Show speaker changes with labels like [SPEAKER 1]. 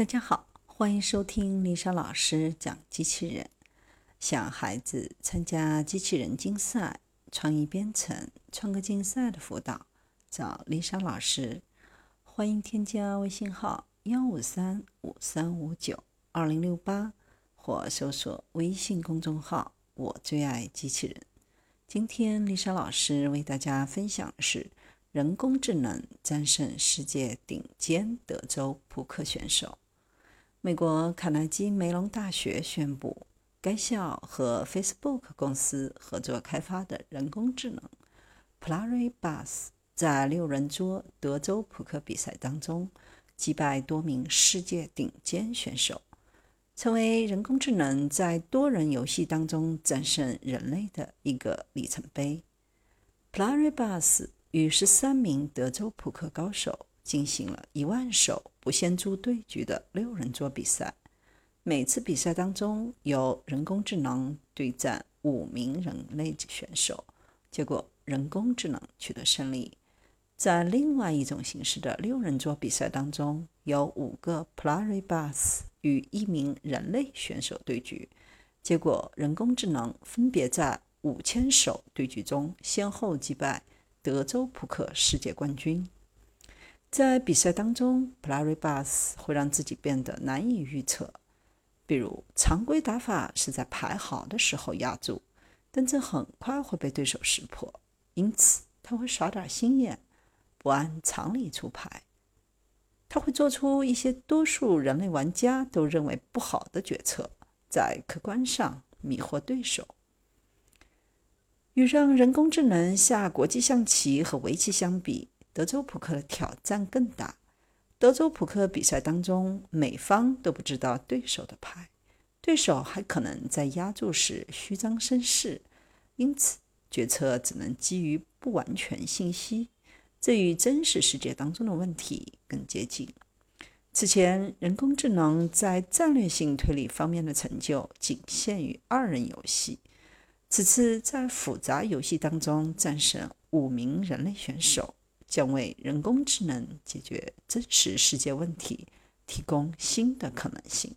[SPEAKER 1] 大家好，欢迎收听丽莎老师讲机器人。想孩子参加机器人竞赛、创意编程、创客竞赛的辅导，找丽莎老师。欢迎添加微信号幺五三五三五九二零六八，或搜索微信公众号“我最爱机器人”。今天丽莎老师为大家分享的是人工智能战胜世界顶尖德州扑克选手。美国卡耐基梅隆大学宣布，该校和 Facebook 公司合作开发的人工智能 Pluribus 在六人桌德州扑克比赛当中击败多名世界顶尖选手，成为人工智能在多人游戏当中战胜人类的一个里程碑。Pluribus 与十三名德州扑克高手。进行了一万手不限注对局的六人桌比赛，每次比赛当中由人工智能对战五名人类选手，结果人工智能取得胜利。在另外一种形式的六人桌比赛当中，有五个 Pluribus 与一名人类选手对局，结果人工智能分别在五千手对局中先后击败德州扑克世界冠军。在比赛当中，Pluribus 会让自己变得难以预测。比如，常规打法是在牌好的时候压住，但这很快会被对手识破，因此他会耍点心眼，不按常理出牌。他会做出一些多数人类玩家都认为不好的决策，在客观上迷惑对手。与让人工智能下国际象棋和围棋相比，德州扑克的挑战更大。德州扑克比赛当中，每方都不知道对手的牌，对手还可能在压注时虚张声势，因此决策只能基于不完全信息。这与真实世界当中的问题更接近。此前，人工智能在战略性推理方面的成就仅限于二人游戏，此次在复杂游戏当中战胜五名人类选手。将为人工智能解决真实世界问题提供新的可能性。